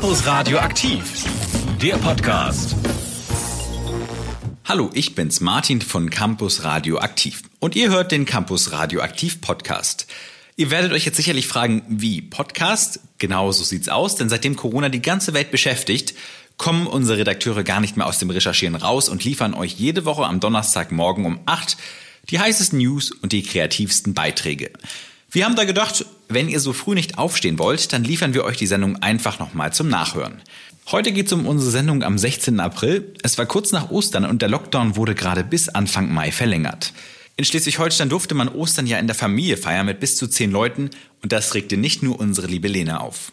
Campus Radio aktiv, der Podcast. Hallo, ich bin's Martin von Campus Radio aktiv und ihr hört den Campus Radio aktiv Podcast. Ihr werdet euch jetzt sicherlich fragen, wie Podcast? Genau so sieht's aus, denn seitdem Corona die ganze Welt beschäftigt, kommen unsere Redakteure gar nicht mehr aus dem Recherchieren raus und liefern euch jede Woche am Donnerstagmorgen um 8 die heißesten News und die kreativsten Beiträge. Wir haben da gedacht, wenn ihr so früh nicht aufstehen wollt, dann liefern wir euch die Sendung einfach nochmal zum Nachhören. Heute geht es um unsere Sendung am 16. April. Es war kurz nach Ostern und der Lockdown wurde gerade bis Anfang Mai verlängert. In Schleswig-Holstein durfte man Ostern ja in der Familie feiern mit bis zu zehn Leuten und das regte nicht nur unsere liebe Lena auf.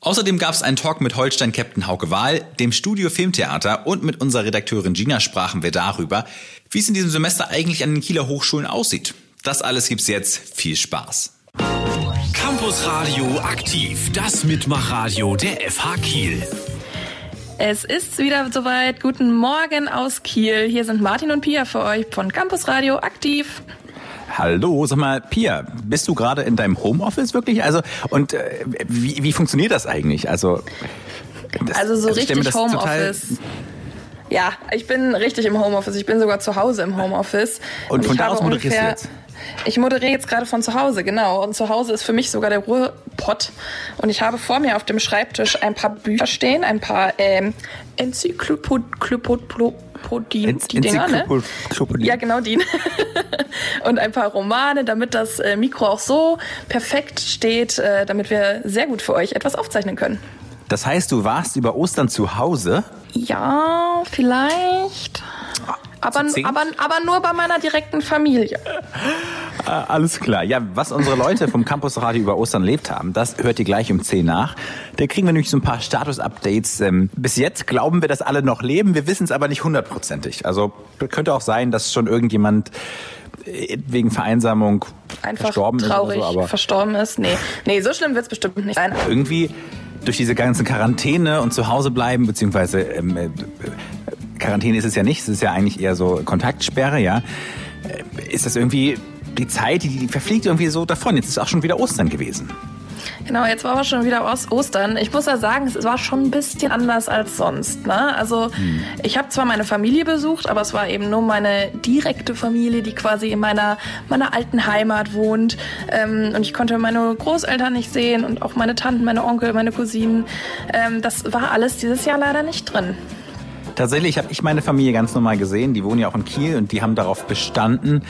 Außerdem gab es einen Talk mit Holstein-Captain Hauke Wahl, dem Studio Filmtheater und mit unserer Redakteurin Gina sprachen wir darüber, wie es in diesem Semester eigentlich an den Kieler Hochschulen aussieht. Das alles gibt's jetzt. Viel Spaß. Campus Radio aktiv, das Mitmachradio der FH Kiel. Es ist wieder soweit. Guten Morgen aus Kiel. Hier sind Martin und Pia für euch von Campus Radio aktiv. Hallo, sag mal, Pia, bist du gerade in deinem Homeoffice wirklich? Also und äh, wie, wie funktioniert das eigentlich? Also das, also so also richtig Homeoffice. Ja, ich bin richtig im Homeoffice. Ich bin sogar zu Hause im Homeoffice. Und, und von da aus moderierst du jetzt? Ich moderiere jetzt gerade von zu Hause, genau. Und zu Hause ist für mich sogar der Ruhrpott. Und ich habe vor mir auf dem Schreibtisch ein paar Bücher stehen, ein paar ähm, Enzyklopädien, die Dinger, ne? Ja, genau die. und ein paar Romane, damit das äh, Mikro auch so perfekt steht, äh, damit wir sehr gut für euch etwas aufzeichnen können. Das heißt, du warst über Ostern zu Hause? Ja, vielleicht. Aber, aber, aber nur bei meiner direkten Familie. Ah, alles klar. Ja, was unsere Leute vom Campus Radio über Ostern erlebt haben, das hört ihr gleich um 10 nach. Da kriegen wir nämlich so ein paar Status-Updates. Ähm, bis jetzt glauben wir, dass alle noch leben. Wir wissen es aber nicht hundertprozentig. Also könnte auch sein, dass schon irgendjemand äh, wegen Vereinsamung Einfach verstorben traurig ist. Traurig so, verstorben ist. Nee, nee so schlimm wird es bestimmt nicht sein. Irgendwie durch diese ganze Quarantäne und zu Hause bleiben, beziehungsweise ähm, äh, Quarantäne ist es ja nicht, es ist ja eigentlich eher so Kontaktsperre, ja. Äh, ist das irgendwie die Zeit, die verfliegt irgendwie so davon. Jetzt ist auch schon wieder Ostern gewesen. Genau, jetzt war aber schon wieder Ostern. Ich muss ja sagen, es war schon ein bisschen anders als sonst. Ne? Also hm. ich habe zwar meine Familie besucht, aber es war eben nur meine direkte Familie, die quasi in meiner, meiner alten Heimat wohnt. Ähm, und ich konnte meine Großeltern nicht sehen und auch meine Tanten, meine Onkel, meine Cousinen. Ähm, das war alles dieses Jahr leider nicht drin. Tatsächlich habe ich meine Familie ganz normal gesehen. Die wohnen ja auch in Kiel und die haben darauf bestanden.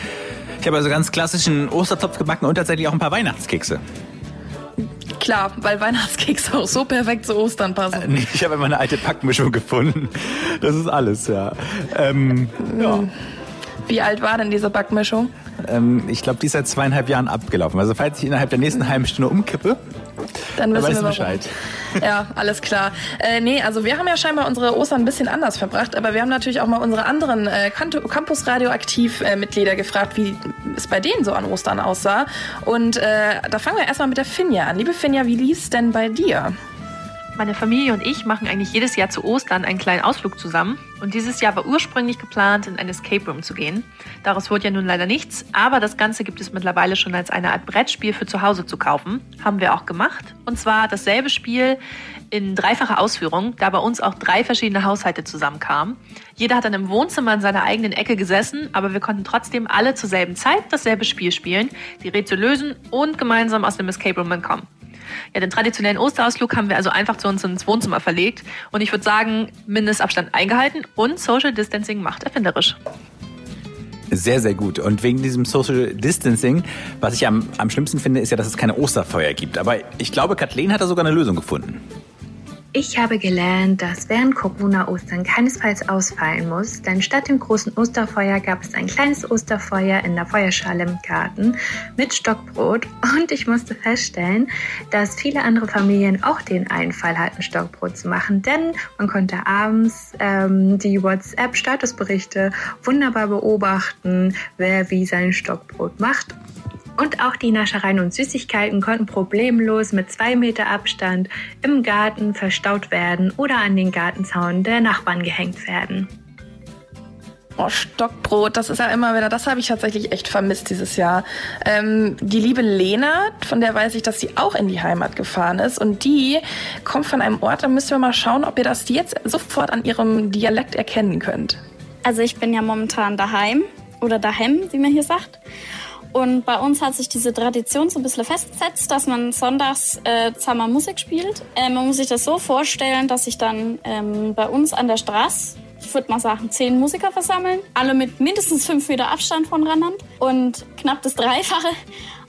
Ich habe also ganz klassischen Ostertopf gebacken und tatsächlich auch ein paar Weihnachtskekse. Klar, weil Weihnachtskekse auch so perfekt zu Ostern passen. Äh, nee, ich habe immer eine alte Packmischung gefunden. Das ist alles, ja. Ähm, ja. Wie alt war denn diese Backmischung? Ähm, ich glaube, die ist seit zweieinhalb Jahren abgelaufen. Also falls ich innerhalb der nächsten halben Stunde umkippe, dann wissen wir Bescheid. Ja, alles klar. Äh, nee, also wir haben ja scheinbar unsere Ostern ein bisschen anders verbracht, aber wir haben natürlich auch mal unsere anderen äh, Campus Radioaktiv äh, Mitglieder gefragt, wie es bei denen so an Ostern aussah. Und äh, da fangen wir erstmal mit der Finja an. Liebe Finja, wie lief es denn bei dir? Meine Familie und ich machen eigentlich jedes Jahr zu Ostern einen kleinen Ausflug zusammen. Und dieses Jahr war ursprünglich geplant, in ein Escape Room zu gehen. Daraus wurde ja nun leider nichts, aber das Ganze gibt es mittlerweile schon als eine Art Brettspiel für zu Hause zu kaufen. Haben wir auch gemacht. Und zwar dasselbe Spiel in dreifacher Ausführung, da bei uns auch drei verschiedene Haushalte zusammenkamen. Jeder hat dann im Wohnzimmer in seiner eigenen Ecke gesessen, aber wir konnten trotzdem alle zur selben Zeit dasselbe Spiel spielen, die Rätsel lösen und gemeinsam aus dem Escape Room entkommen. Ja, den traditionellen Osterausflug haben wir also einfach zu uns ins Wohnzimmer verlegt. Und ich würde sagen, Mindestabstand eingehalten und Social Distancing macht erfinderisch. Sehr, sehr gut. Und wegen diesem Social Distancing, was ich am, am schlimmsten finde, ist ja, dass es keine Osterfeuer gibt. Aber ich glaube, Kathleen hat da sogar eine Lösung gefunden. Ich habe gelernt, dass während Corona Ostern keinesfalls ausfallen muss, denn statt dem großen Osterfeuer gab es ein kleines Osterfeuer in der Feuerschale im Garten mit Stockbrot. Und ich musste feststellen, dass viele andere Familien auch den Einfall hatten, Stockbrot zu machen, denn man konnte abends ähm, die WhatsApp-Statusberichte wunderbar beobachten, wer wie sein Stockbrot macht und auch die Naschereien und Süßigkeiten konnten problemlos mit zwei Meter Abstand im Garten verstaut werden oder an den Gartenzaun der Nachbarn gehängt werden. Oh, Stockbrot, das ist ja immer wieder, das habe ich tatsächlich echt vermisst dieses Jahr. Ähm, die liebe Lena, von der weiß ich, dass sie auch in die Heimat gefahren ist und die kommt von einem Ort, da müssen wir mal schauen, ob ihr das jetzt sofort an ihrem Dialekt erkennen könnt. Also ich bin ja momentan daheim oder daheim, wie man hier sagt. Und bei uns hat sich diese Tradition so ein bisschen festgesetzt, dass man sonntags äh, zusammen Musik spielt. Äh, man muss sich das so vorstellen, dass sich dann ähm, bei uns an der Straße ich würde mal sagen, zehn Musiker versammeln, alle mit mindestens fünf Meter Abstand voneinander und knapp das Dreifache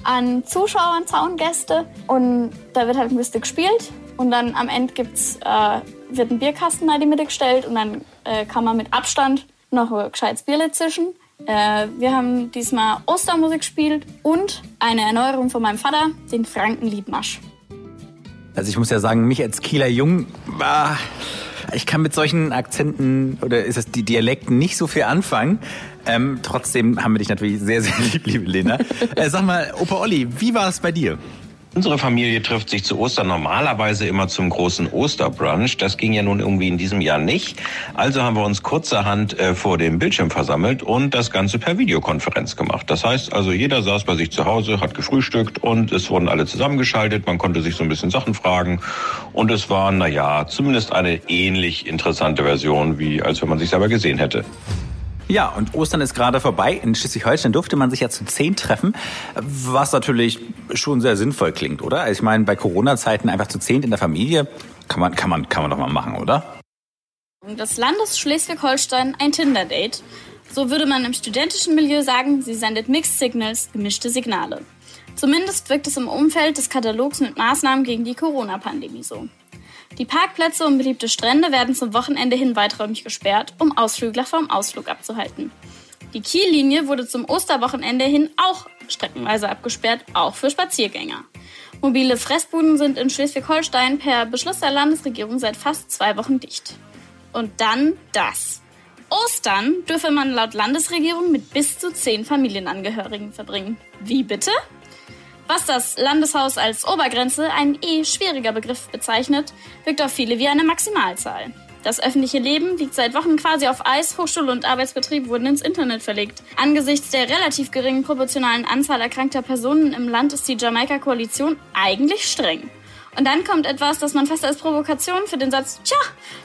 an Zuschauern, Zaungäste. Und da wird halt ein bisschen gespielt und dann am Ende gibt's, äh, wird ein Bierkasten in die Mitte gestellt und dann äh, kann man mit Abstand noch ein gescheites Bierle zischen. Äh, wir haben diesmal Ostermusik gespielt und eine Erneuerung von meinem Vater, den Frankenliedmarsch. Also ich muss ja sagen, mich als Kieler Jung. Ich kann mit solchen Akzenten oder ist es die Dialekten nicht so viel anfangen. Ähm, trotzdem haben wir dich natürlich sehr, sehr lieb, liebe Lena. äh, sag mal, Opa Olli, wie war es bei dir? Unsere Familie trifft sich zu Ostern normalerweise immer zum großen Osterbrunch. Das ging ja nun irgendwie in diesem Jahr nicht. Also haben wir uns kurzerhand äh, vor dem Bildschirm versammelt und das Ganze per Videokonferenz gemacht. Das heißt also, jeder saß bei sich zu Hause, hat gefrühstückt und es wurden alle zusammengeschaltet. Man konnte sich so ein bisschen Sachen fragen und es war, na ja, zumindest eine ähnlich interessante Version, wie als wenn man sich selber gesehen hätte. Ja, und Ostern ist gerade vorbei. In Schleswig-Holstein durfte man sich ja zu zehn treffen, was natürlich schon sehr sinnvoll klingt, oder? Also ich meine, bei Corona-Zeiten einfach zu zehn in der Familie kann man, kann man, kann man doch mal machen, oder? Das Land ist Schleswig-Holstein ein Tinder-Date. So würde man im studentischen Milieu sagen, sie sendet Mixed Signals, gemischte Signale. Zumindest wirkt es im Umfeld des Katalogs mit Maßnahmen gegen die Corona-Pandemie so. Die Parkplätze und beliebte Strände werden zum Wochenende hin weiträumig gesperrt, um Ausflügler vom Ausflug abzuhalten. Die Kiellinie wurde zum Osterwochenende hin auch streckenweise abgesperrt, auch für Spaziergänger. Mobile Fressbuden sind in Schleswig-Holstein per Beschluss der Landesregierung seit fast zwei Wochen dicht. Und dann das. Ostern dürfe man laut Landesregierung mit bis zu zehn Familienangehörigen verbringen. Wie bitte? Was das Landeshaus als Obergrenze, ein eh schwieriger Begriff bezeichnet, wirkt auf viele wie eine Maximalzahl. Das öffentliche Leben liegt seit Wochen quasi auf Eis, Hochschule und Arbeitsbetrieb wurden ins Internet verlegt. Angesichts der relativ geringen proportionalen Anzahl erkrankter Personen im Land ist die Jamaika-Koalition eigentlich streng. Und dann kommt etwas, das man fast als Provokation für den Satz, tja,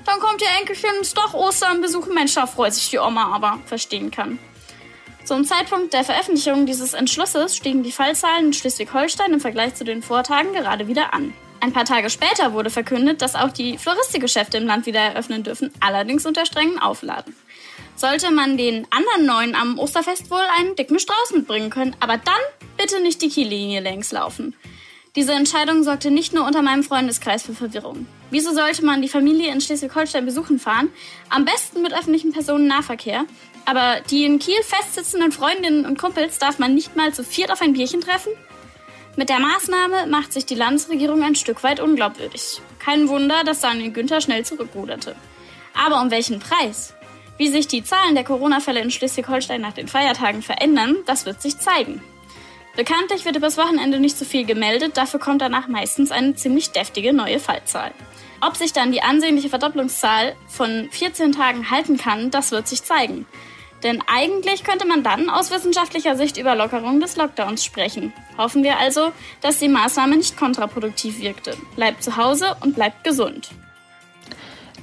dann kommt ihr Enkelchen doch Ostern besuchen, Mensch, da freut sich die Oma aber, verstehen kann. Zum Zeitpunkt der Veröffentlichung dieses Entschlusses stiegen die Fallzahlen in Schleswig-Holstein im Vergleich zu den Vortagen gerade wieder an. Ein paar Tage später wurde verkündet, dass auch die Floristikgeschäfte im Land wieder eröffnen dürfen, allerdings unter strengen Aufladen. Sollte man den anderen Neuen am Osterfest wohl einen dicken Strauß mitbringen können, aber dann bitte nicht die Kiellinie längs laufen. Diese Entscheidung sorgte nicht nur unter meinem Freundeskreis für Verwirrung. Wieso sollte man die Familie in Schleswig-Holstein besuchen fahren? Am besten mit öffentlichem Personennahverkehr, aber die in Kiel festsitzenden Freundinnen und Kumpels darf man nicht mal zu viert auf ein Bierchen treffen? Mit der Maßnahme macht sich die Landesregierung ein Stück weit unglaubwürdig. Kein Wunder, dass Daniel Günther schnell zurückruderte. Aber um welchen Preis? Wie sich die Zahlen der Corona-Fälle in Schleswig-Holstein nach den Feiertagen verändern, das wird sich zeigen. Bekanntlich wird übers Wochenende nicht so viel gemeldet, dafür kommt danach meistens eine ziemlich deftige neue Fallzahl. Ob sich dann die ansehnliche Verdopplungszahl von 14 Tagen halten kann, das wird sich zeigen. Denn eigentlich könnte man dann aus wissenschaftlicher Sicht über Lockerung des Lockdowns sprechen. Hoffen wir also, dass die Maßnahme nicht kontraproduktiv wirkte. Bleibt zu Hause und bleibt gesund.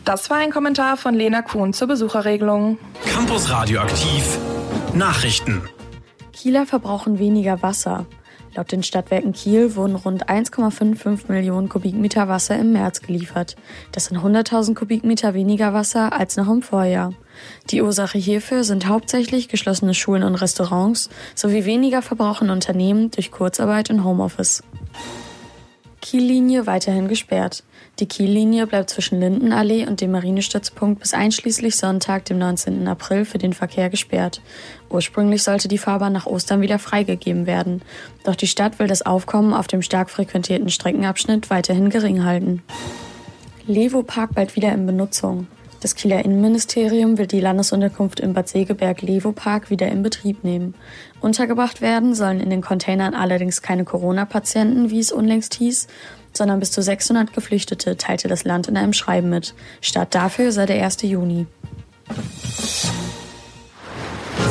Das war ein Kommentar von Lena Kuhn zur Besucherregelung. Campus Radioaktiv Nachrichten. Kieler verbrauchen weniger Wasser. Laut den Stadtwerken Kiel wurden rund 1,55 Millionen Kubikmeter Wasser im März geliefert. Das sind 100.000 Kubikmeter weniger Wasser als noch im Vorjahr. Die Ursache hierfür sind hauptsächlich geschlossene Schulen und Restaurants sowie weniger Verbrauch in Unternehmen durch Kurzarbeit und Homeoffice. Kiellinie weiterhin gesperrt. Die Kiellinie bleibt zwischen Lindenallee und dem Marinestützpunkt bis einschließlich Sonntag, dem 19. April, für den Verkehr gesperrt. Ursprünglich sollte die Fahrbahn nach Ostern wieder freigegeben werden. Doch die Stadt will das Aufkommen auf dem stark frequentierten Streckenabschnitt weiterhin gering halten. Levo Park bald wieder in Benutzung. Das Kieler Innenministerium will die Landesunterkunft im Bad Segeberg Levo Park wieder in Betrieb nehmen. Untergebracht werden sollen in den Containern allerdings keine Corona-Patienten, wie es unlängst hieß, sondern bis zu 600 Geflüchtete, teilte das Land in einem Schreiben mit. Start dafür sei der 1. Juni.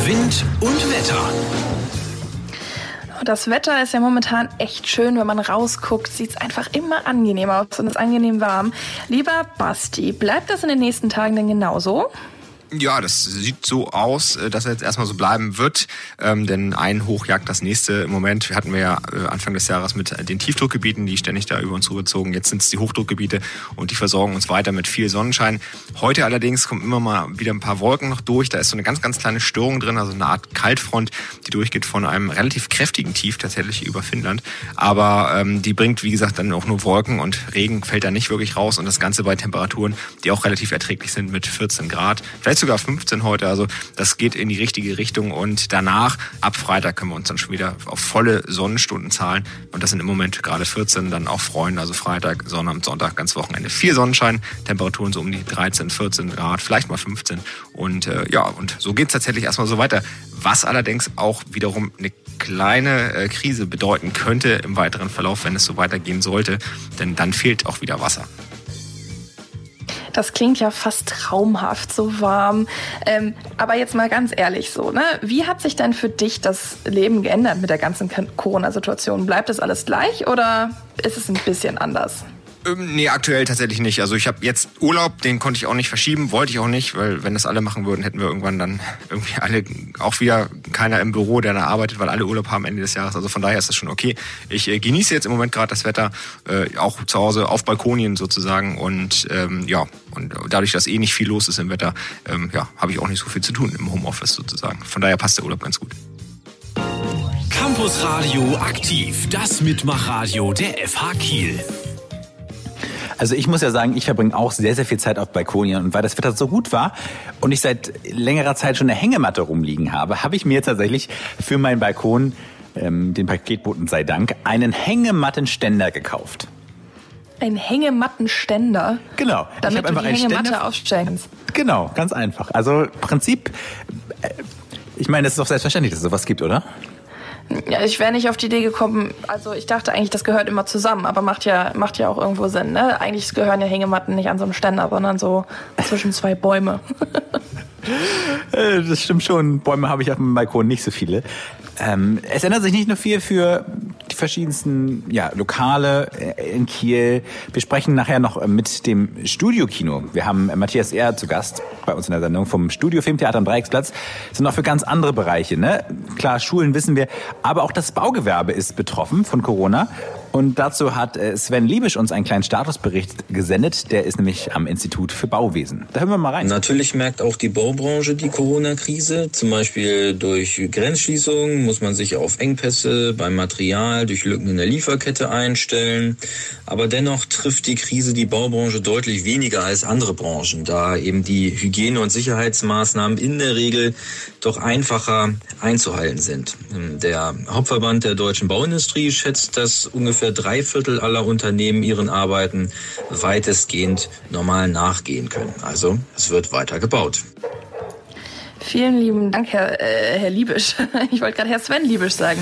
Wind und Wetter. Das Wetter ist ja momentan echt schön. Wenn man rausguckt, sieht es einfach immer angenehm aus und ist angenehm warm. Lieber Basti, bleibt das in den nächsten Tagen denn genauso? Ja, das sieht so aus, äh, dass er jetzt erstmal so bleiben wird, ähm, denn ein Hoch jagt das nächste. Im Moment hatten wir ja äh, Anfang des Jahres mit den Tiefdruckgebieten, die ständig da über uns rüberzogen. Jetzt sind es die Hochdruckgebiete und die versorgen uns weiter mit viel Sonnenschein. Heute allerdings kommen immer mal wieder ein paar Wolken noch durch. Da ist so eine ganz, ganz kleine Störung drin, also eine Art Kaltfront, die durchgeht von einem relativ kräftigen Tief tatsächlich über Finnland. Aber ähm, die bringt, wie gesagt, dann auch nur Wolken und Regen fällt da nicht wirklich raus und das Ganze bei Temperaturen, die auch relativ erträglich sind mit 14 Grad. Vielleicht sogar 15 heute. Also das geht in die richtige Richtung. Und danach, ab Freitag, können wir uns dann schon wieder auf volle Sonnenstunden zahlen. Und das sind im Moment gerade 14, dann auch freuen. Also Freitag, Sonnabend, Sonntag, ganz Wochenende. Viel Sonnenschein, Temperaturen so um die 13, 14 Grad, vielleicht mal 15. Und äh, ja, und so geht es tatsächlich erstmal so weiter. Was allerdings auch wiederum eine kleine äh, Krise bedeuten könnte im weiteren Verlauf, wenn es so weitergehen sollte. Denn dann fehlt auch wieder Wasser. Das klingt ja fast traumhaft, so warm. Ähm, aber jetzt mal ganz ehrlich so, ne? Wie hat sich denn für dich das Leben geändert mit der ganzen Corona-Situation? Bleibt das alles gleich oder ist es ein bisschen anders? Ähm, nee, aktuell tatsächlich nicht. Also ich habe jetzt Urlaub, den konnte ich auch nicht verschieben, wollte ich auch nicht, weil wenn das alle machen würden, hätten wir irgendwann dann irgendwie alle auch wieder keiner im Büro, der da arbeitet, weil alle Urlaub haben Ende des Jahres. Also von daher ist das schon okay. Ich äh, genieße jetzt im Moment gerade das Wetter, äh, auch zu Hause auf Balkonien sozusagen und ähm, ja, und dadurch, dass eh nicht viel los ist im Wetter, ähm, ja, habe ich auch nicht so viel zu tun im Homeoffice sozusagen. Von daher passt der Urlaub ganz gut. Campus Radio aktiv, das Mitmachradio der FH Kiel. Also ich muss ja sagen, ich verbringe auch sehr, sehr viel Zeit auf Balkonien. Und weil das Wetter so gut war und ich seit längerer Zeit schon eine Hängematte rumliegen habe, habe ich mir tatsächlich für meinen Balkon, ähm, den Paketboten sei Dank, einen Hängemattenständer gekauft. Ein Hängemattenständer? Genau. Damit du die Hängematte aufstellen. Genau, ganz einfach. Also Prinzip, äh, ich meine, es ist doch selbstverständlich, dass es sowas gibt, oder? Ja, ich wäre nicht auf die Idee gekommen, also ich dachte eigentlich, das gehört immer zusammen, aber macht ja, macht ja auch irgendwo Sinn. Ne? Eigentlich gehören ja Hängematten nicht an so einem Ständer, sondern so zwischen zwei Bäume. Äh, das stimmt schon. Bäume habe ich auf dem Balkon nicht so viele. Ähm, es ändert sich nicht nur viel für die verschiedensten ja, Lokale äh, in Kiel. Wir sprechen nachher noch äh, mit dem Studiokino. Wir haben Matthias Ehr zu Gast bei uns in der Sendung vom Studio Filmtheater am Dreiecksplatz. Das sind auch für ganz andere Bereiche. Ne? Klar, Schulen wissen wir, aber auch das Baugewerbe ist betroffen von Corona. Und dazu hat äh, Sven Liebisch uns einen kleinen Statusbericht gesendet. Der ist nämlich am Institut für Bauwesen. Da hören wir mal rein. Natürlich merkt auch die Baubranche die Corona-Krise. Zum Beispiel durch Grenzschließungen muss man sich auf Engpässe beim Material, durch Lücken in der Lieferkette einstellen. Aber dennoch trifft die Krise die Baubranche deutlich weniger als andere Branchen, da eben die Hygiene- und Sicherheitsmaßnahmen in der Regel doch einfacher einzuhalten sind. Der Hauptverband der deutschen Bauindustrie schätzt, dass ungefähr ungefähr drei Viertel aller Unternehmen ihren Arbeiten weitestgehend normal nachgehen können. Also es wird weiter gebaut. Vielen lieben Dank, Herr, äh, Herr Liebisch. Ich wollte gerade Herr Sven Liebisch sagen.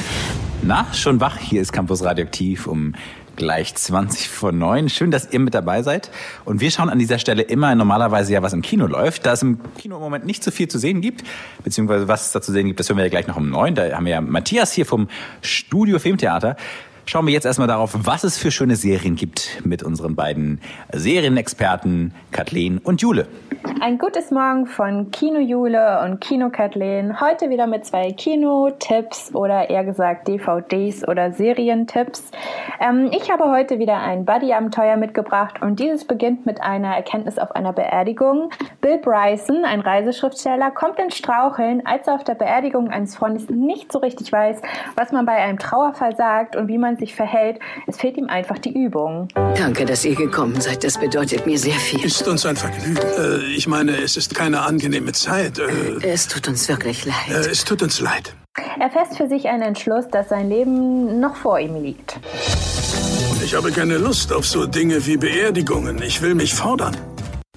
Na, schon wach. Hier ist Campus Radioaktiv um gleich 20 vor 9. Schön, dass ihr mit dabei seid. Und wir schauen an dieser Stelle immer normalerweise ja, was im Kino läuft. Da es im Kino im Moment nicht so viel zu sehen gibt, beziehungsweise was es da zu sehen gibt, das hören wir ja gleich noch um 9. Da haben wir ja Matthias hier vom Studio Filmtheater. Schauen wir jetzt erstmal darauf, was es für schöne Serien gibt mit unseren beiden Serienexperten Kathleen und Jule. Ein gutes Morgen von Kino Jule und Kino Kathleen. Heute wieder mit zwei Kino-Tipps oder eher gesagt DVDs oder Serientipps. Ähm, ich habe heute wieder ein Buddy-Abenteuer mitgebracht und dieses beginnt mit einer Erkenntnis auf einer Beerdigung. Bill Bryson, ein Reiseschriftsteller, kommt in Straucheln, als er auf der Beerdigung eines Freundes nicht so richtig weiß, was man bei einem Trauerfall sagt und wie man sich verhält. Es fehlt ihm einfach die Übung. Danke, dass ihr gekommen seid. Das bedeutet mir sehr viel. Ist uns ein Vergnügen. Äh, ich meine, es ist keine angenehme Zeit. Äh, es tut uns wirklich leid. Äh, es tut uns leid. Er fässt für sich einen Entschluss, dass sein Leben noch vor ihm liegt. Ich habe keine Lust auf so Dinge wie Beerdigungen. Ich will mich fordern.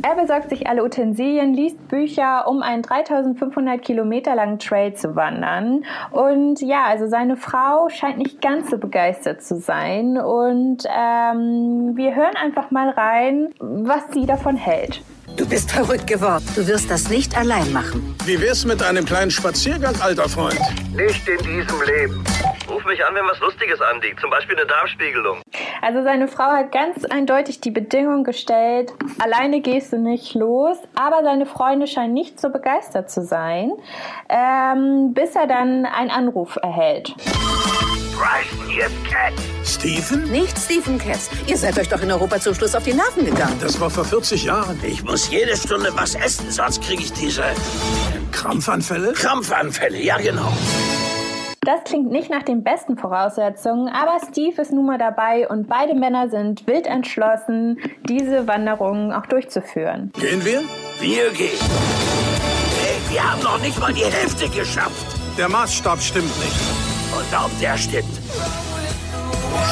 Er besorgt sich alle Utensilien, liest Bücher, um einen 3500 Kilometer langen Trail zu wandern. Und ja, also seine Frau scheint nicht ganz so begeistert zu sein. Und ähm, wir hören einfach mal rein, was sie davon hält. Du bist verrückt geworden. Du wirst das nicht allein machen. Wie wär's mit einem kleinen Spaziergang, alter Freund? Nicht in diesem Leben. Ruf mich an, wenn was Lustiges anliegt, zum Beispiel eine Darmspiegelung. Also seine Frau hat ganz eindeutig die Bedingung gestellt, alleine gehst du nicht los, aber seine Freunde scheinen nicht so begeistert zu sein, ähm, bis er dann einen Anruf erhält. Bryson, hier Cat. Stephen? Nicht Stephen Cass. Ihr seid euch doch in Europa zum Schluss auf die Nerven gegangen. Das war vor 40 Jahren. Ich muss jede Stunde was essen, sonst kriege ich diese Krampfanfälle? Krampfanfälle, ja genau. Das klingt nicht nach den besten Voraussetzungen, aber Steve ist nun mal dabei und beide Männer sind wild entschlossen, diese Wanderung auch durchzuführen. Gehen wir? Wir gehen. Hey, wir haben noch nicht mal die Hälfte geschafft. Der Maßstab stimmt nicht. Und auch der stimmt.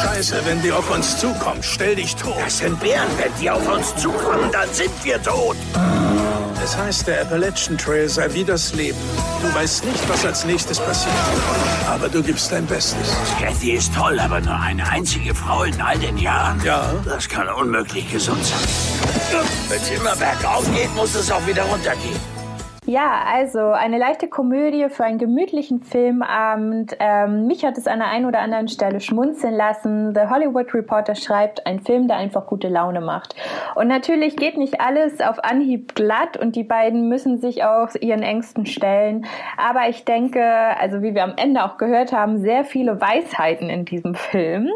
Scheiße, wenn die auf uns zukommen, stell dich tot. Das sind Bären. Wenn die auf uns zukommen, dann sind wir tot. Es heißt, der Appalachian Trail sei wie das Leben. Du weißt nicht, was als nächstes passiert. Aber du gibst dein Bestes. Kathy ist toll, aber nur eine einzige Frau in all den Jahren. Ja. Das kann unmöglich gesund sein. Wenn es immer bergauf geht, muss es auch wieder runtergehen. Ja, also eine leichte Komödie für einen gemütlichen Filmabend. Ähm, mich hat es an der einen oder anderen Stelle schmunzeln lassen. The Hollywood Reporter schreibt, ein Film, der einfach gute Laune macht. Und natürlich geht nicht alles auf Anhieb glatt und die beiden müssen sich auch ihren Ängsten stellen. Aber ich denke, also wie wir am Ende auch gehört haben, sehr viele Weisheiten in diesem Film.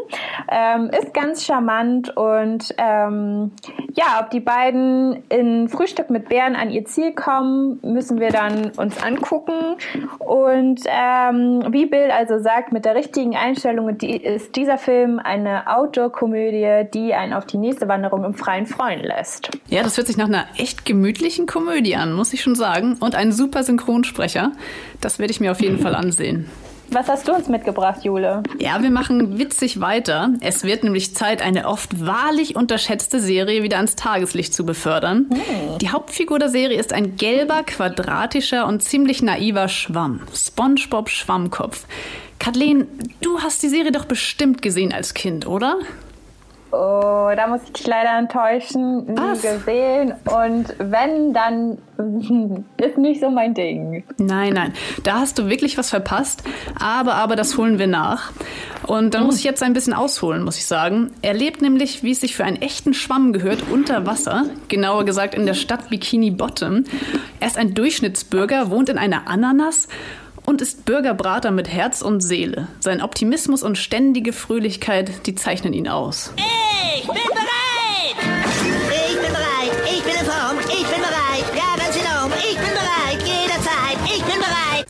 Ähm, ist ganz charmant und ähm, ja, ob die beiden in Frühstück mit Bären an ihr Ziel kommen, müssen wir dann uns angucken. Und ähm, wie Bill also sagt, mit der richtigen Einstellung ist dieser Film eine Outdoor-Komödie, die einen auf die nächste Wanderung im Freien freuen lässt. Ja, das hört sich nach einer echt gemütlichen Komödie an, muss ich schon sagen. Und ein super Synchronsprecher. Das werde ich mir auf jeden Fall ansehen. Was hast du uns mitgebracht, Jule? Ja, wir machen witzig weiter. Es wird nämlich Zeit, eine oft wahrlich unterschätzte Serie wieder ans Tageslicht zu befördern. Hm. Die Hauptfigur der Serie ist ein gelber, quadratischer und ziemlich naiver Schwamm. SpongeBob Schwammkopf. Kathleen, du hast die Serie doch bestimmt gesehen als Kind, oder? Oh, da muss ich dich leider enttäuschen. Nie Was? gesehen. Und wenn, dann ist nicht so mein Ding. Nein, nein, da hast du wirklich was verpasst. Aber, aber, das holen wir nach. Und dann muss ich jetzt ein bisschen ausholen, muss ich sagen. Er lebt nämlich, wie es sich für einen echten Schwamm gehört, unter Wasser. Genauer gesagt in der Stadt Bikini Bottom. Er ist ein Durchschnittsbürger, wohnt in einer Ananas und ist Bürgerbrater mit Herz und Seele. Sein Optimismus und ständige Fröhlichkeit, die zeichnen ihn aus. Ich bin bereit!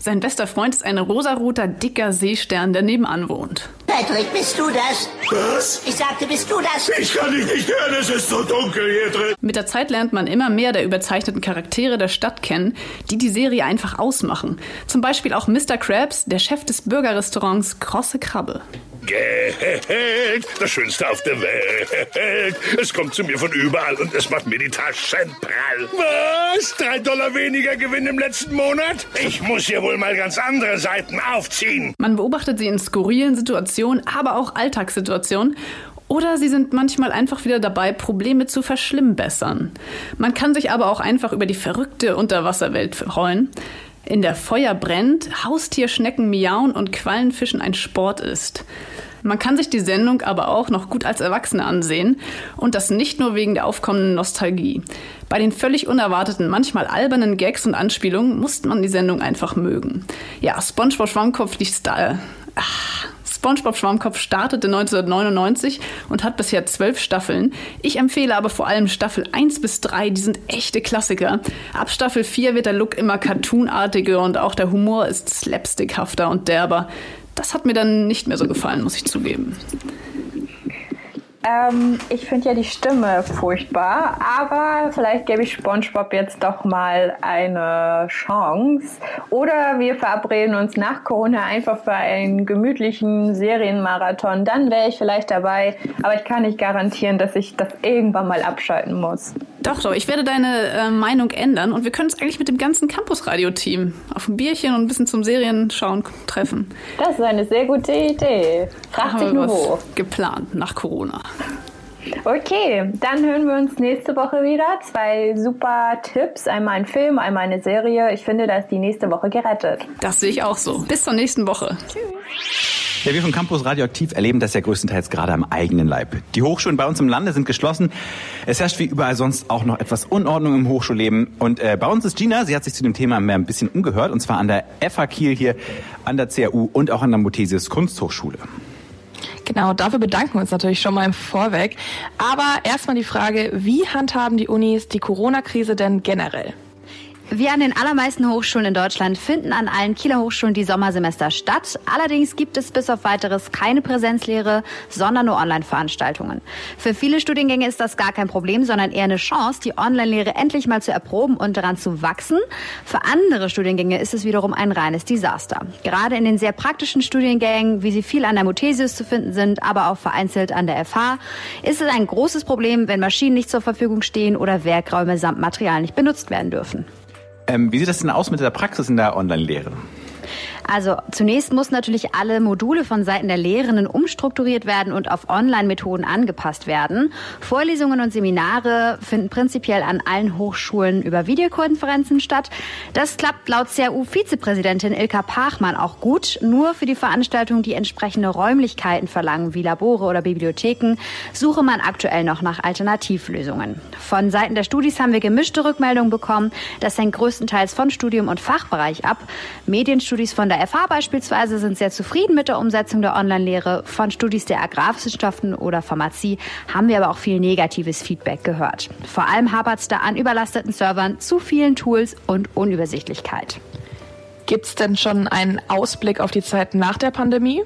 Sein bester Freund ist ein rosaroter, dicker Seestern, der nebenan wohnt. Patrick, bist du das? Was? Ich sagte, bist du das? Ich kann dich nicht hören, es ist so dunkel hier drin. Mit der Zeit lernt man immer mehr der überzeichneten Charaktere der Stadt kennen, die die Serie einfach ausmachen. Zum Beispiel auch Mr. Krabs, der Chef des Bürgerrestaurants Krosse Krabbe. Geld, das Schönste auf der Welt. Es kommt zu mir von überall und es macht mir die Taschen prall. Was? Drei Dollar weniger Gewinn im letzten Monat? Ich muss hier wohl mal ganz andere Seiten aufziehen. Man beobachtet sie in skurrilen Situationen, aber auch Alltagssituationen. Oder sie sind manchmal einfach wieder dabei, Probleme zu verschlimmbessern. Man kann sich aber auch einfach über die verrückte Unterwasserwelt freuen. In der Feuer brennt, Haustierschnecken miauen und Quallenfischen ein Sport ist. Man kann sich die Sendung aber auch noch gut als Erwachsene ansehen und das nicht nur wegen der aufkommenden Nostalgie. Bei den völlig unerwarteten, manchmal albernen Gags und Anspielungen musste man die Sendung einfach mögen. Ja, SpongeBob Schwammkopf liegt da. Ach, SpongeBob Schwammkopf startete 1999 und hat bisher zwölf Staffeln. Ich empfehle aber vor allem Staffel 1 bis 3, die sind echte Klassiker. Ab Staffel 4 wird der Look immer cartoonartiger und auch der Humor ist slapstickhafter und derber. Das hat mir dann nicht mehr so gefallen, muss ich zugeben. Ähm, ich finde ja die Stimme furchtbar, aber vielleicht gebe ich SpongeBob jetzt doch mal eine Chance. Oder wir verabreden uns nach Corona einfach für einen gemütlichen Serienmarathon. Dann wäre ich vielleicht dabei, aber ich kann nicht garantieren, dass ich das irgendwann mal abschalten muss. Doch, doch, ich werde deine äh, Meinung ändern und wir können uns eigentlich mit dem ganzen Campus-Radio-Team auf ein Bierchen und ein bisschen zum Serienschauen treffen. Das ist eine sehr gute Idee. Frag dich nur wo. geplant nach Corona. Okay, dann hören wir uns nächste Woche wieder. Zwei super Tipps. Einmal ein Film, einmal eine Serie. Ich finde, da ist die nächste Woche gerettet. Das sehe ich auch so. Bis zur nächsten Woche. Ja, wir von Campus Radioaktiv erleben das ja größtenteils gerade am eigenen Leib. Die Hochschulen bei uns im Lande sind geschlossen. Es herrscht wie überall sonst auch noch etwas Unordnung im Hochschulleben. Und äh, bei uns ist Gina, sie hat sich zu dem Thema mehr ein bisschen umgehört, und zwar an der FH Kiel hier, an der CAU und auch an der Muthesius Kunsthochschule. Genau, dafür bedanken wir uns natürlich schon mal im Vorweg. Aber erstmal die Frage, wie handhaben die Unis die Corona-Krise denn generell? Wie an den allermeisten Hochschulen in Deutschland finden an allen Kieler Hochschulen die Sommersemester statt. Allerdings gibt es bis auf weiteres keine Präsenzlehre, sondern nur Online-Veranstaltungen. Für viele Studiengänge ist das gar kein Problem, sondern eher eine Chance, die Online-Lehre endlich mal zu erproben und daran zu wachsen. Für andere Studiengänge ist es wiederum ein reines Desaster. Gerade in den sehr praktischen Studiengängen, wie sie viel an der Muthesius zu finden sind, aber auch vereinzelt an der FH, ist es ein großes Problem, wenn Maschinen nicht zur Verfügung stehen oder Werkräume samt Material nicht benutzt werden dürfen. Ähm, wie sieht das denn aus mit der Praxis in der Online-Lehre? Also zunächst muss natürlich alle Module von Seiten der Lehrenden umstrukturiert werden und auf Online-Methoden angepasst werden. Vorlesungen und Seminare finden prinzipiell an allen Hochschulen über Videokonferenzen statt. Das klappt laut CAU-Vizepräsidentin Ilka Pachmann auch gut. Nur für die Veranstaltungen, die entsprechende Räumlichkeiten verlangen, wie Labore oder Bibliotheken, suche man aktuell noch nach Alternativlösungen. Von Seiten der Studis haben wir gemischte Rückmeldungen bekommen. Das hängt größtenteils von Studium und Fachbereich ab. Medienstudis von der FH beispielsweise sind sehr zufrieden mit der Umsetzung der Online-Lehre. Von Studis der Agrarwissenschaften oder Pharmazie haben wir aber auch viel negatives Feedback gehört. Vor allem hapert es da an überlasteten Servern, zu vielen Tools und Unübersichtlichkeit. Gibt es denn schon einen Ausblick auf die Zeit nach der Pandemie?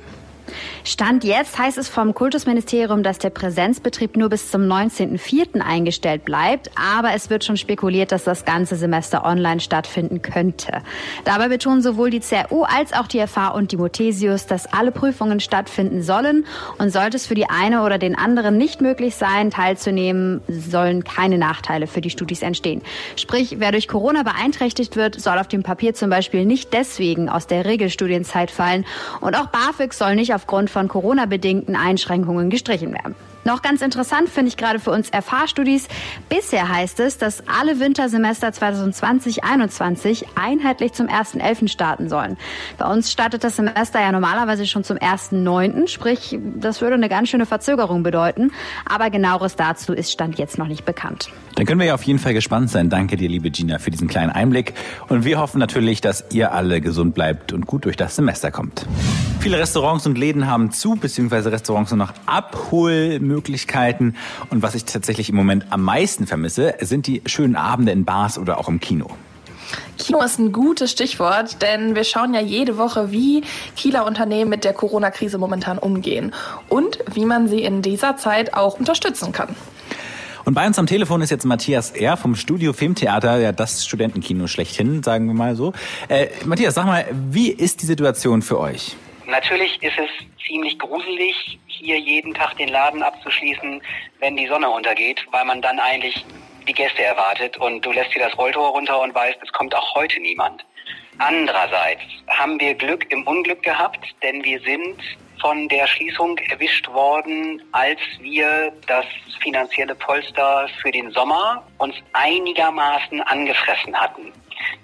Stand jetzt heißt es vom Kultusministerium, dass der Präsenzbetrieb nur bis zum 19.04. eingestellt bleibt, aber es wird schon spekuliert, dass das ganze Semester online stattfinden könnte. Dabei betonen sowohl die CRU als auch die FH und die Muthesius, dass alle Prüfungen stattfinden sollen und sollte es für die eine oder den anderen nicht möglich sein, teilzunehmen, sollen keine Nachteile für die Studis entstehen. Sprich, wer durch Corona beeinträchtigt wird, soll auf dem Papier zum Beispiel nicht deswegen aus der Regelstudienzeit fallen und auch BAföG soll nicht aufgrund von Corona-bedingten Einschränkungen gestrichen werden. Noch ganz interessant finde ich gerade für uns FH-Studis. Bisher heißt es, dass alle Wintersemester 2020-21 einheitlich zum 1.11. starten sollen. Bei uns startet das Semester ja normalerweise schon zum 1.9., sprich, das würde eine ganz schöne Verzögerung bedeuten. Aber genaueres dazu ist Stand jetzt noch nicht bekannt. Dann können wir ja auf jeden Fall gespannt sein. Danke dir, liebe Gina, für diesen kleinen Einblick. Und wir hoffen natürlich, dass ihr alle gesund bleibt und gut durch das Semester kommt. Viele Restaurants und Läden haben zu, beziehungsweise Restaurants nur noch Abholmöglichkeiten. Und was ich tatsächlich im Moment am meisten vermisse, sind die schönen Abende in Bars oder auch im Kino. Kino ist ein gutes Stichwort, denn wir schauen ja jede Woche, wie Kieler Unternehmen mit der Corona-Krise momentan umgehen und wie man sie in dieser Zeit auch unterstützen kann. Und bei uns am Telefon ist jetzt Matthias R. vom Studio Filmtheater, ja das Studentenkino schlechthin, sagen wir mal so. Äh, Matthias, sag mal, wie ist die Situation für euch? Natürlich ist es ziemlich gruselig, hier jeden Tag den Laden abzuschließen, wenn die Sonne untergeht, weil man dann eigentlich die Gäste erwartet und du lässt dir das Rolltor runter und weißt, es kommt auch heute niemand. Andererseits haben wir Glück im Unglück gehabt, denn wir sind von der Schließung erwischt worden, als wir das finanzielle Polster für den Sommer uns einigermaßen angefressen hatten.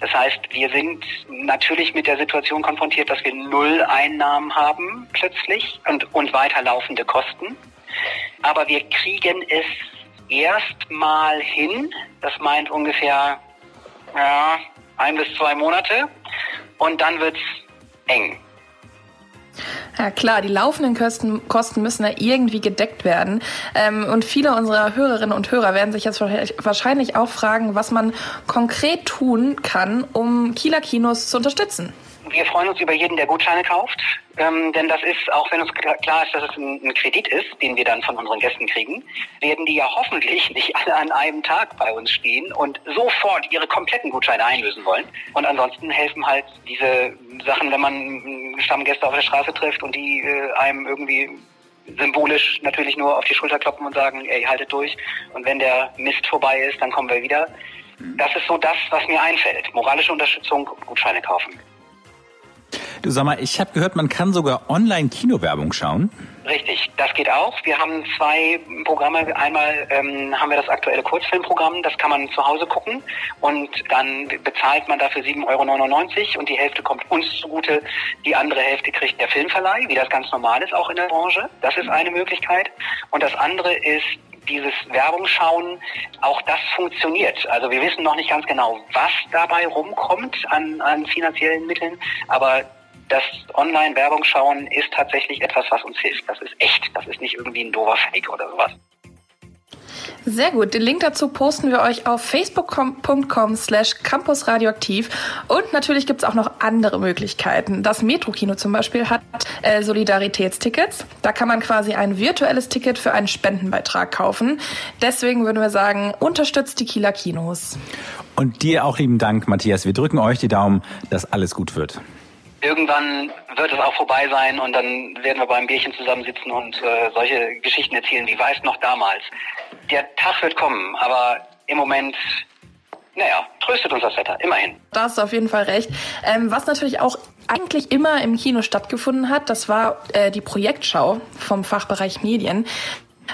Das heißt, wir sind natürlich mit der Situation konfrontiert, dass wir null Einnahmen haben plötzlich und, und weiterlaufende Kosten. Aber wir kriegen es erstmal hin. Das meint ungefähr ja, ein bis zwei Monate. Und dann wird's eng. Ja klar, die laufenden Kosten, Kosten müssen ja irgendwie gedeckt werden. Ähm, und viele unserer Hörerinnen und Hörer werden sich jetzt wahrscheinlich auch fragen, was man konkret tun kann, um Kieler Kinos zu unterstützen. Wir freuen uns über jeden, der Gutscheine kauft, ähm, denn das ist, auch wenn uns klar ist, dass es ein, ein, Kredit ist, den wir dann von unseren Gästen kriegen, werden die ja hoffentlich nicht alle an einem Tag bei uns stehen und sofort ihre kompletten Gutscheine einlösen wollen. Und ansonsten helfen halt diese Sachen, wenn man Stammgäste auf der Straße trifft und die äh, einem irgendwie symbolisch natürlich nur auf die Schulter klopfen und sagen, ey, haltet durch. Und wenn der Mist vorbei ist, dann kommen wir wieder. Das ist so das, was mir einfällt. Moralische Unterstützung, Gutscheine kaufen. Du sag mal, ich habe gehört, man kann sogar online Kinowerbung schauen. Richtig, das geht auch. Wir haben zwei Programme. Einmal ähm, haben wir das aktuelle Kurzfilmprogramm, das kann man zu Hause gucken und dann bezahlt man dafür 7,99 Euro und die Hälfte kommt uns zugute, die andere Hälfte kriegt der Filmverleih, wie das ganz normal ist auch in der Branche. Das ist eine Möglichkeit. Und das andere ist dieses Werbung schauen, auch das funktioniert. Also wir wissen noch nicht ganz genau, was dabei rumkommt an, an finanziellen Mitteln, aber das Online-Werbung schauen ist tatsächlich etwas, was uns hilft. Das ist echt. Das ist nicht irgendwie ein doofer Fake oder sowas. Sehr gut. Den Link dazu posten wir euch auf facebook.com slash campusradioaktiv. Und natürlich gibt es auch noch andere Möglichkeiten. Das Metro-Kino zum Beispiel hat äh, Solidaritätstickets. Da kann man quasi ein virtuelles Ticket für einen Spendenbeitrag kaufen. Deswegen würden wir sagen, unterstützt die Kieler Kinos. Und dir auch lieben Dank, Matthias. Wir drücken euch die Daumen, dass alles gut wird irgendwann wird es auch vorbei sein und dann werden wir beim Bierchen zusammensitzen und äh, solche Geschichten erzählen, wie weiß noch damals. Der Tag wird kommen, aber im Moment naja, tröstet uns das Wetter, immerhin. Da hast du auf jeden Fall recht. Ähm, was natürlich auch eigentlich immer im Kino stattgefunden hat, das war äh, die Projektschau vom Fachbereich Medien.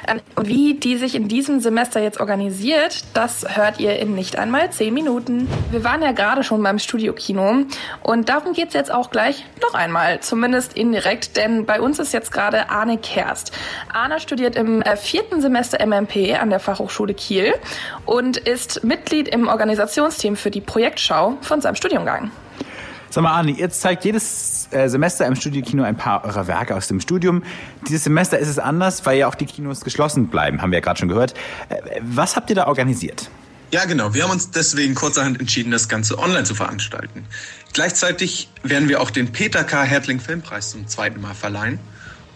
Ähm, und wie die sich in diesem Semester jetzt organisiert, das hört ihr in nicht einmal zehn Minuten. Wir waren ja gerade schon beim Studiokino und darum geht es jetzt auch gleich noch einmal, zumindest indirekt, denn bei uns ist jetzt gerade Arne Kerst. Arne studiert im äh, vierten Semester MMP an der Fachhochschule Kiel und ist Mitglied im Organisationsteam für die Projektschau von seinem Studiengang. Sag mal, Arne, jetzt zeigt jedes äh, Semester im Studiokino ein paar eurer Werke aus dem Studium. Dieses Semester ist es anders, weil ja auch die Kinos geschlossen bleiben, haben wir ja gerade schon gehört. Äh, was habt ihr da organisiert? Ja, genau. Wir haben uns deswegen kurzerhand entschieden, das Ganze online zu veranstalten. Gleichzeitig werden wir auch den Peter K. Hertling Filmpreis zum zweiten Mal verleihen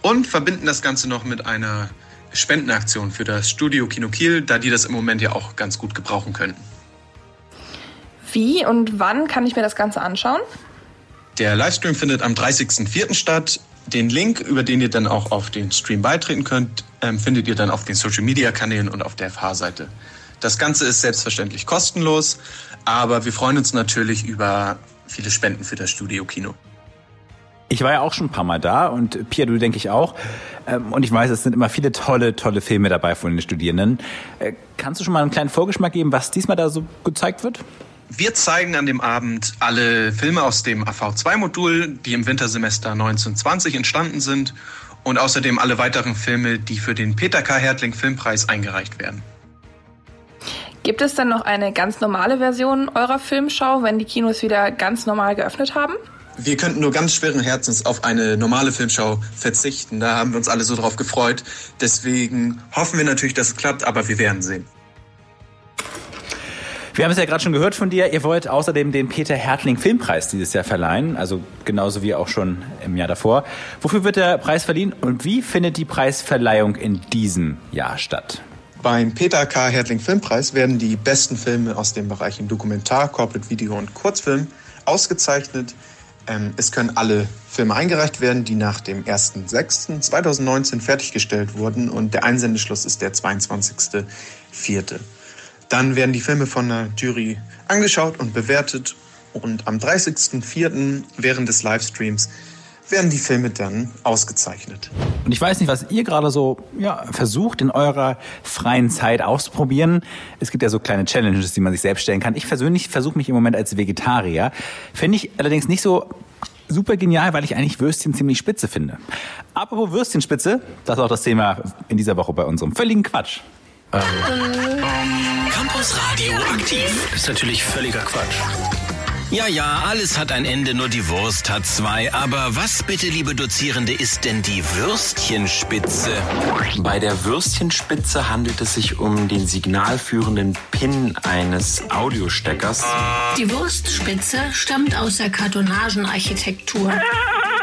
und verbinden das Ganze noch mit einer Spendenaktion für das Studio Kino Kiel, da die das im Moment ja auch ganz gut gebrauchen könnten. Wie und wann kann ich mir das Ganze anschauen? Der Livestream findet am 30.04. statt. Den Link, über den ihr dann auch auf den Stream beitreten könnt, ähm, findet ihr dann auf den Social Media Kanälen und auf der FH-Seite. Das Ganze ist selbstverständlich kostenlos, aber wir freuen uns natürlich über viele Spenden für das Studio Kino. Ich war ja auch schon ein paar Mal da und Pia, du denke ich auch. Ähm, und ich weiß, es sind immer viele tolle, tolle Filme dabei von den Studierenden. Äh, kannst du schon mal einen kleinen Vorgeschmack geben, was diesmal da so gezeigt wird? Wir zeigen an dem Abend alle Filme aus dem AV2-Modul, die im Wintersemester 1920 entstanden sind und außerdem alle weiteren Filme, die für den Peter K. Hertling Filmpreis eingereicht werden. Gibt es dann noch eine ganz normale Version eurer Filmschau, wenn die Kinos wieder ganz normal geöffnet haben? Wir könnten nur ganz schweren Herzens auf eine normale Filmschau verzichten. Da haben wir uns alle so drauf gefreut. Deswegen hoffen wir natürlich, dass es klappt, aber wir werden sehen. Wir haben es ja gerade schon gehört von dir. Ihr wollt außerdem den Peter Hertling Filmpreis dieses Jahr verleihen, also genauso wie auch schon im Jahr davor. Wofür wird der Preis verliehen und wie findet die Preisverleihung in diesem Jahr statt? Beim Peter K. Hertling Filmpreis werden die besten Filme aus den Bereichen Dokumentar, Corporate Video und Kurzfilm ausgezeichnet. Ähm, es können alle Filme eingereicht werden, die nach dem 1.6.2019 fertiggestellt wurden und der Einsendeschluss ist der 22.04. Dann werden die Filme von der Jury angeschaut und bewertet. Und am 30.04. während des Livestreams werden die Filme dann ausgezeichnet. Und ich weiß nicht, was ihr gerade so ja, versucht, in eurer freien Zeit auszuprobieren. Es gibt ja so kleine Challenges, die man sich selbst stellen kann. Ich persönlich versuche mich im Moment als Vegetarier. Finde ich allerdings nicht so super genial, weil ich eigentlich Würstchen ziemlich spitze finde. Apropos Würstchenspitze, das ist auch das Thema in dieser Woche bei unserem völligen Quatsch. Ähm. Campus Radio aktiv. ist natürlich völliger Quatsch. Ja, ja, alles hat ein Ende, nur die Wurst hat zwei. Aber was bitte, liebe Dozierende, ist denn die Würstchenspitze? Bei der Würstchenspitze handelt es sich um den signalführenden Pin eines Audiosteckers. Die Wurstspitze stammt aus der Kartonagenarchitektur.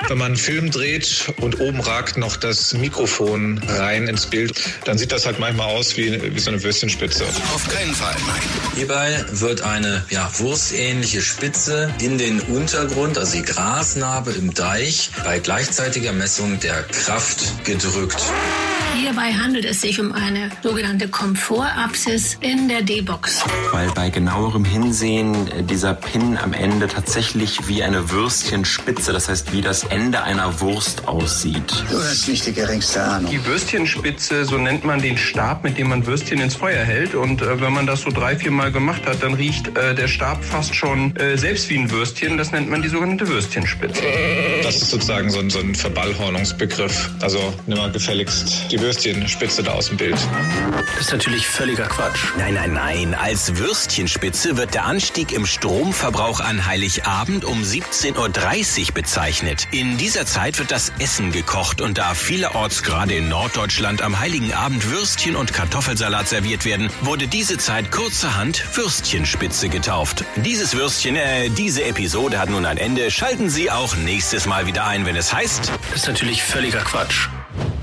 Wenn man einen Film dreht und oben ragt noch das Mikrofon rein ins Bild, dann sieht das halt manchmal aus wie, wie so eine Würstchenspitze. Auf keinen Fall, nein. Hierbei wird eine ja, wurstähnliche Spitze in den Untergrund, also die Grasnarbe im Deich, bei gleichzeitiger Messung der Kraft gedrückt. Hierbei handelt es sich um eine sogenannte Komfortabszess in der D-Box. Weil bei genauerem Hinsehen dieser Pin am Ende tatsächlich wie eine Würstchenspitze, das heißt wie das Ende einer Wurst aussieht. Du hast nicht die geringste Ahnung. Die Würstchenspitze, so nennt man den Stab, mit dem man Würstchen ins Feuer hält. Und äh, wenn man das so drei, vier Mal gemacht hat, dann riecht äh, der Stab fast schon äh, selbst wie ein Würstchen. Das nennt man die sogenannte Würstchenspitze. Das ist sozusagen so ein, so ein Verballhornungsbegriff. Also nimm mal gefälligst die Würstchenspitze da aus dem Bild. Das ist natürlich völliger Quatsch. Nein, nein, nein. Als Würstchenspitze wird der Anstieg im Stromverbrauch an Heiligabend um 17.30 Uhr bezeichnet. In dieser Zeit wird das Essen gekocht und da vielerorts gerade in Norddeutschland am Heiligen Abend Würstchen und Kartoffelsalat serviert werden, wurde diese Zeit kurzerhand Würstchenspitze getauft. Dieses Würstchen, äh, diese Episode hat nun ein Ende. Schalten Sie auch nächstes Mal wieder ein, wenn es heißt. Das ist natürlich völliger Quatsch.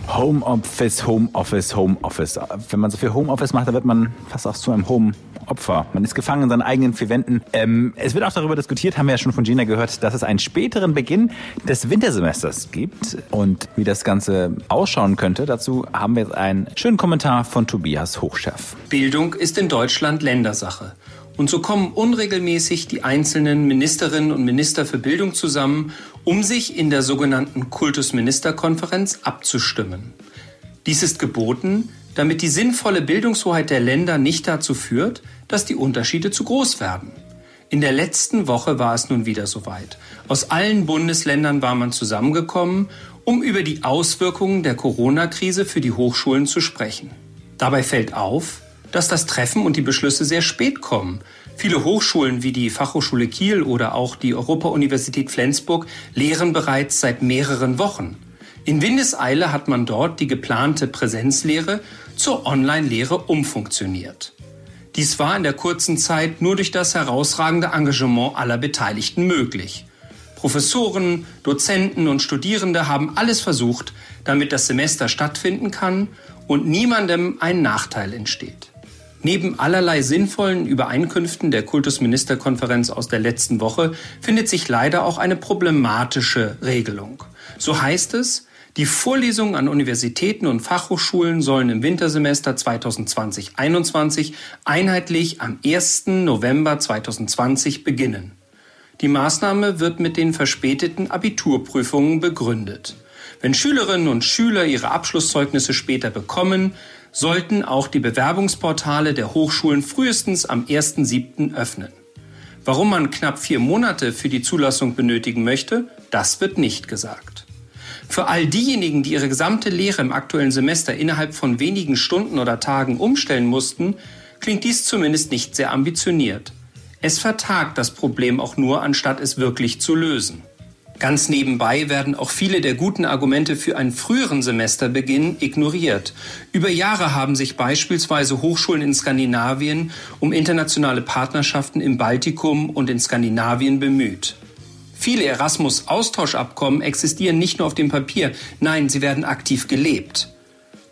Homeoffice, Homeoffice, Homeoffice. Wenn man so viel Homeoffice macht, dann wird man fast auch zu einem Home-Opfer. Man ist gefangen in seinen eigenen vier Wänden. Ähm, es wird auch darüber diskutiert, haben wir ja schon von Gina gehört, dass es einen späteren Beginn des Wintersemesters gibt. Und wie das Ganze ausschauen könnte, dazu haben wir jetzt einen schönen Kommentar von Tobias Hochschärf. Bildung ist in Deutschland Ländersache. Und so kommen unregelmäßig die einzelnen Ministerinnen und Minister für Bildung zusammen, um sich in der sogenannten Kultusministerkonferenz abzustimmen. Dies ist geboten, damit die sinnvolle Bildungshoheit der Länder nicht dazu führt, dass die Unterschiede zu groß werden. In der letzten Woche war es nun wieder soweit. Aus allen Bundesländern war man zusammengekommen, um über die Auswirkungen der Corona-Krise für die Hochschulen zu sprechen. Dabei fällt auf, dass das Treffen und die Beschlüsse sehr spät kommen. Viele Hochschulen wie die Fachhochschule Kiel oder auch die Europa-Universität Flensburg lehren bereits seit mehreren Wochen. In Windeseile hat man dort die geplante Präsenzlehre zur Online-Lehre umfunktioniert. Dies war in der kurzen Zeit nur durch das herausragende Engagement aller Beteiligten möglich. Professoren, Dozenten und Studierende haben alles versucht, damit das Semester stattfinden kann und niemandem ein Nachteil entsteht. Neben allerlei sinnvollen Übereinkünften der Kultusministerkonferenz aus der letzten Woche findet sich leider auch eine problematische Regelung. So heißt es, die Vorlesungen an Universitäten und Fachhochschulen sollen im Wintersemester 2020-21 einheitlich am 1. November 2020 beginnen. Die Maßnahme wird mit den verspäteten Abiturprüfungen begründet. Wenn Schülerinnen und Schüler ihre Abschlusszeugnisse später bekommen, sollten auch die Bewerbungsportale der Hochschulen frühestens am 1.7. öffnen. Warum man knapp vier Monate für die Zulassung benötigen möchte, das wird nicht gesagt. Für all diejenigen, die ihre gesamte Lehre im aktuellen Semester innerhalb von wenigen Stunden oder Tagen umstellen mussten, klingt dies zumindest nicht sehr ambitioniert. Es vertagt das Problem auch nur, anstatt es wirklich zu lösen. Ganz nebenbei werden auch viele der guten Argumente für einen früheren Semesterbeginn ignoriert. Über Jahre haben sich beispielsweise Hochschulen in Skandinavien um internationale Partnerschaften im Baltikum und in Skandinavien bemüht. Viele Erasmus-Austauschabkommen existieren nicht nur auf dem Papier, nein, sie werden aktiv gelebt.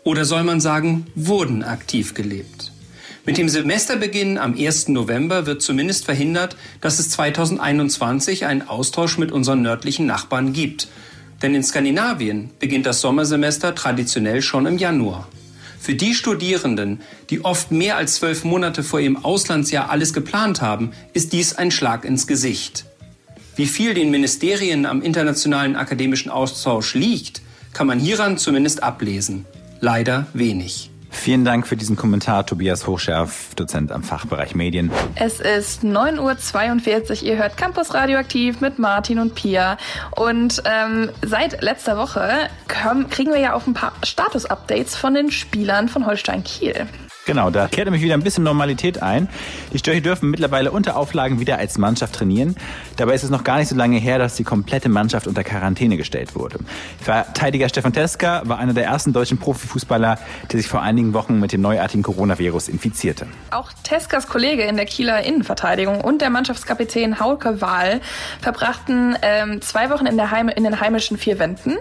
Oder soll man sagen, wurden aktiv gelebt. Mit dem Semesterbeginn am 1. November wird zumindest verhindert, dass es 2021 einen Austausch mit unseren nördlichen Nachbarn gibt. Denn in Skandinavien beginnt das Sommersemester traditionell schon im Januar. Für die Studierenden, die oft mehr als zwölf Monate vor ihrem Auslandsjahr alles geplant haben, ist dies ein Schlag ins Gesicht. Wie viel den Ministerien am internationalen akademischen Austausch liegt, kann man hieran zumindest ablesen. Leider wenig. Vielen Dank für diesen Kommentar, Tobias Hochschärf, Dozent am Fachbereich Medien. Es ist 9.42 Uhr, ihr hört Campus Radioaktiv mit Martin und Pia. Und ähm, seit letzter Woche kriegen wir ja auch ein paar Status-Updates von den Spielern von Holstein Kiel. Genau, da kehrt nämlich wieder ein bisschen Normalität ein. Die Störche dürfen mittlerweile unter Auflagen wieder als Mannschaft trainieren. Dabei ist es noch gar nicht so lange her, dass die komplette Mannschaft unter Quarantäne gestellt wurde. Verteidiger Stefan Teska war einer der ersten deutschen Profifußballer, der sich vor einigen Wochen mit dem neuartigen Coronavirus infizierte. Auch Teskas Kollege in der Kieler Innenverteidigung und der Mannschaftskapitän Hauke Wahl verbrachten ähm, zwei Wochen in, der Heim in den heimischen vier Wänden.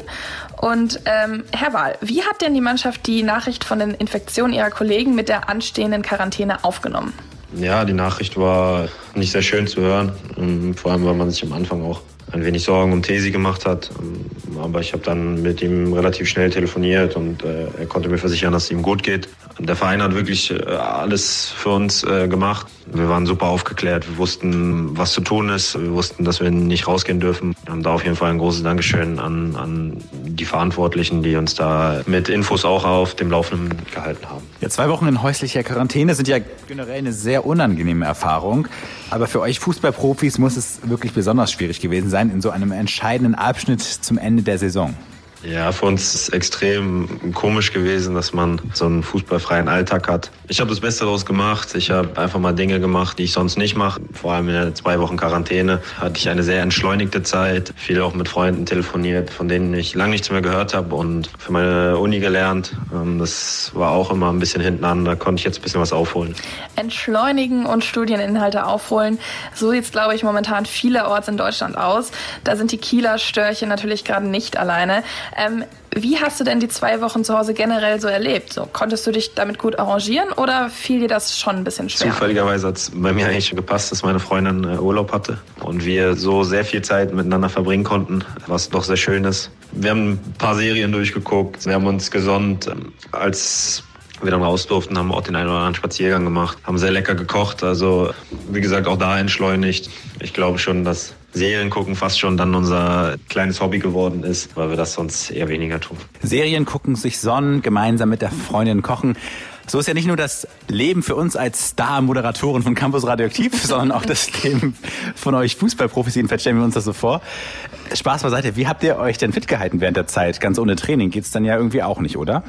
Und ähm, Herr Wahl, wie hat denn die Mannschaft die Nachricht von den Infektionen ihrer Kollegen mit der anstehenden Quarantäne aufgenommen? Ja, die Nachricht war nicht sehr schön zu hören. Ähm, vor allem, weil man sich am Anfang auch ein wenig Sorgen um Tesi gemacht hat. Ähm, aber ich habe dann mit ihm relativ schnell telefoniert und äh, er konnte mir versichern, dass es ihm gut geht. Der Verein hat wirklich äh, alles für uns äh, gemacht. Wir waren super aufgeklärt. Wir wussten, was zu tun ist. Wir wussten, dass wir nicht rausgehen dürfen. Und da auf jeden Fall ein großes Dankeschön an, an die Verantwortlichen, die uns da mit Infos auch auf dem Laufenden gehalten haben. Ja, zwei Wochen in häuslicher Quarantäne sind ja generell eine sehr unangenehme Erfahrung. Aber für euch Fußballprofis muss es wirklich besonders schwierig gewesen sein in so einem entscheidenden Abschnitt zum Ende der Saison. Ja, für uns ist es extrem komisch gewesen, dass man so einen fußballfreien Alltag hat. Ich habe das Beste daraus gemacht. Ich habe einfach mal Dinge gemacht, die ich sonst nicht mache. Vor allem in der zwei Wochen Quarantäne hatte ich eine sehr entschleunigte Zeit. Viel auch mit Freunden telefoniert, von denen ich lange nichts mehr gehört habe und für meine Uni gelernt. Ähm, das war auch immer ein bisschen hinten an. Da konnte ich jetzt ein bisschen was aufholen. Entschleunigen und Studieninhalte aufholen. So sieht es, glaube ich, momentan vielerorts in Deutschland aus. Da sind die Kieler Störche natürlich gerade nicht alleine. Ähm, wie hast du denn die zwei Wochen zu Hause generell so erlebt? So, konntest du dich damit gut arrangieren oder fiel dir das schon ein bisschen schwer? Zufälligerweise hat es bei mir eigentlich schon gepasst, dass meine Freundin äh, Urlaub hatte und wir so sehr viel Zeit miteinander verbringen konnten, was doch sehr schön ist. Wir haben ein paar Serien durchgeguckt, wir haben uns gesonnt. Ähm, als wir dann raus durften, haben auch den einen oder anderen Spaziergang gemacht, haben sehr lecker gekocht. Also wie gesagt, auch da entschleunigt. Ich glaube schon, dass Serien gucken fast schon dann unser kleines Hobby geworden ist, weil wir das sonst eher weniger tun. Serien gucken, sich sonnen, gemeinsam mit der Freundin kochen. So ist ja nicht nur das Leben für uns als Star-Moderatoren von Campus Radioaktiv, sondern auch das Leben von euch Fußballprofis. Jedenfalls stellen wir uns das so vor. Spaß beiseite. Wie habt ihr euch denn fit gehalten während der Zeit? Ganz ohne Training geht's dann ja irgendwie auch nicht, oder?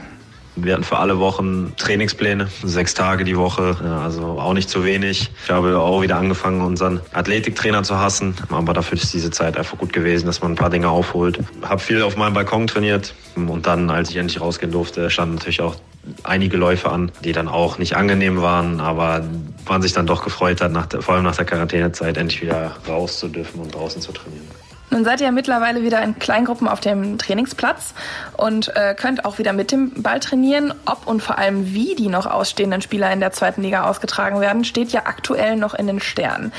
Wir hatten für alle Wochen Trainingspläne, sechs Tage die Woche, also auch nicht zu wenig. Ich habe auch wieder angefangen, unseren Athletiktrainer zu hassen, aber dafür ist diese Zeit einfach gut gewesen, dass man ein paar Dinge aufholt. Habe viel auf meinem Balkon trainiert und dann, als ich endlich rausgehen durfte, standen natürlich auch einige Läufe an, die dann auch nicht angenehm waren, aber man sich dann doch gefreut hat, nach der, vor allem nach der Quarantänezeit endlich wieder raus zu dürfen und draußen zu trainieren. Nun seid ihr mittlerweile wieder in Kleingruppen auf dem Trainingsplatz und äh, könnt auch wieder mit dem Ball trainieren. Ob und vor allem wie die noch ausstehenden Spieler in der zweiten Liga ausgetragen werden, steht ja aktuell noch in den Sternen.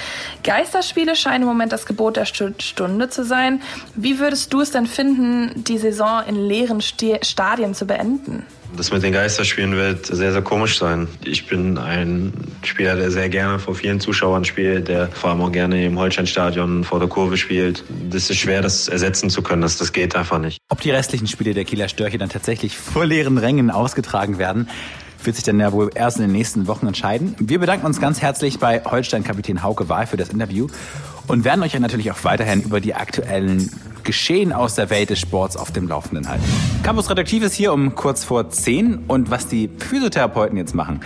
Geisterspiele scheinen im Moment das Gebot der Stunde zu sein. Wie würdest du es denn finden, die Saison in leeren Stadien zu beenden? Das mit den Geisterspielen wird sehr, sehr komisch sein. Ich bin ein Spieler, der sehr gerne vor vielen Zuschauern spielt, der vor allem auch gerne im Holsteinstadion vor der Kurve spielt. Das ist schwer, das ersetzen zu können. Das, das geht einfach nicht. Ob die restlichen Spiele der Kieler Störche dann tatsächlich vor leeren Rängen ausgetragen werden, wird sich dann ja wohl erst in den nächsten Wochen entscheiden. Wir bedanken uns ganz herzlich bei Holstein-Kapitän Hauke Wahl für das Interview und werden euch ja natürlich auch weiterhin über die aktuellen Geschehen aus der Welt des Sports auf dem Laufenden halten. Campus Redaktiv ist hier um kurz vor 10 und was die Physiotherapeuten jetzt machen,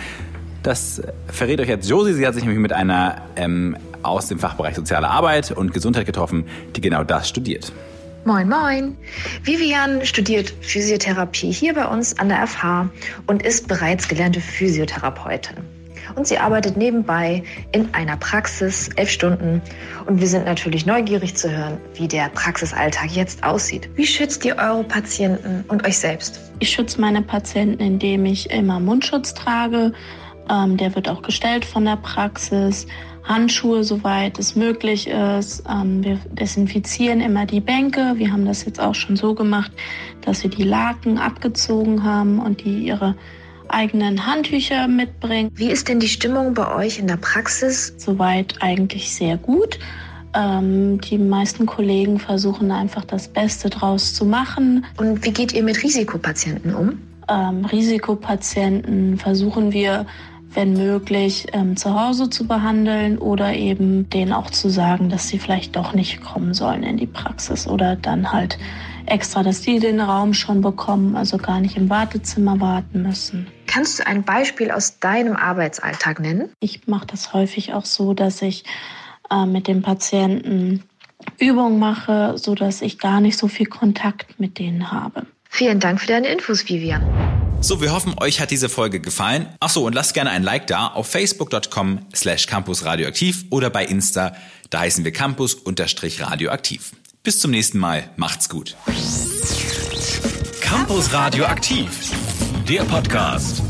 das verrät euch jetzt Josie. Sie hat sich nämlich mit einer ähm, aus dem Fachbereich Soziale Arbeit und Gesundheit getroffen, die genau das studiert. Moin, moin. Vivian studiert Physiotherapie hier bei uns an der FH und ist bereits gelernte Physiotherapeutin und sie arbeitet nebenbei in einer Praxis elf Stunden. Und wir sind natürlich neugierig zu hören, wie der Praxisalltag jetzt aussieht. Wie schützt ihr eure Patienten und euch selbst? Ich schütze meine Patienten, indem ich immer Mundschutz trage. Ähm, der wird auch gestellt von der Praxis. Handschuhe, soweit es möglich ist. Ähm, wir desinfizieren immer die Bänke. Wir haben das jetzt auch schon so gemacht, dass wir die Laken abgezogen haben und die ihre eigenen Handtücher mitbringen. Wie ist denn die Stimmung bei euch in der Praxis? Soweit eigentlich sehr gut. Ähm, die meisten Kollegen versuchen einfach das Beste draus zu machen. Und wie geht ihr mit Risikopatienten um? Ähm, Risikopatienten versuchen wir, wenn möglich, ähm, zu Hause zu behandeln oder eben denen auch zu sagen, dass sie vielleicht doch nicht kommen sollen in die Praxis oder dann halt extra, dass die den Raum schon bekommen, also gar nicht im Wartezimmer warten müssen. Kannst du ein Beispiel aus deinem Arbeitsalltag nennen? Ich mache das häufig auch so, dass ich äh, mit dem Patienten Übungen mache, sodass ich gar nicht so viel Kontakt mit denen habe. Vielen Dank für deine Infos, Vivian. So, wir hoffen, euch hat diese Folge gefallen. Ach so, und lasst gerne ein Like da auf facebook.com slash campusradioaktiv oder bei Insta, da heißen wir campus-radioaktiv. Bis zum nächsten Mal. Macht's gut. Campus Radioaktiv. Der Podcast.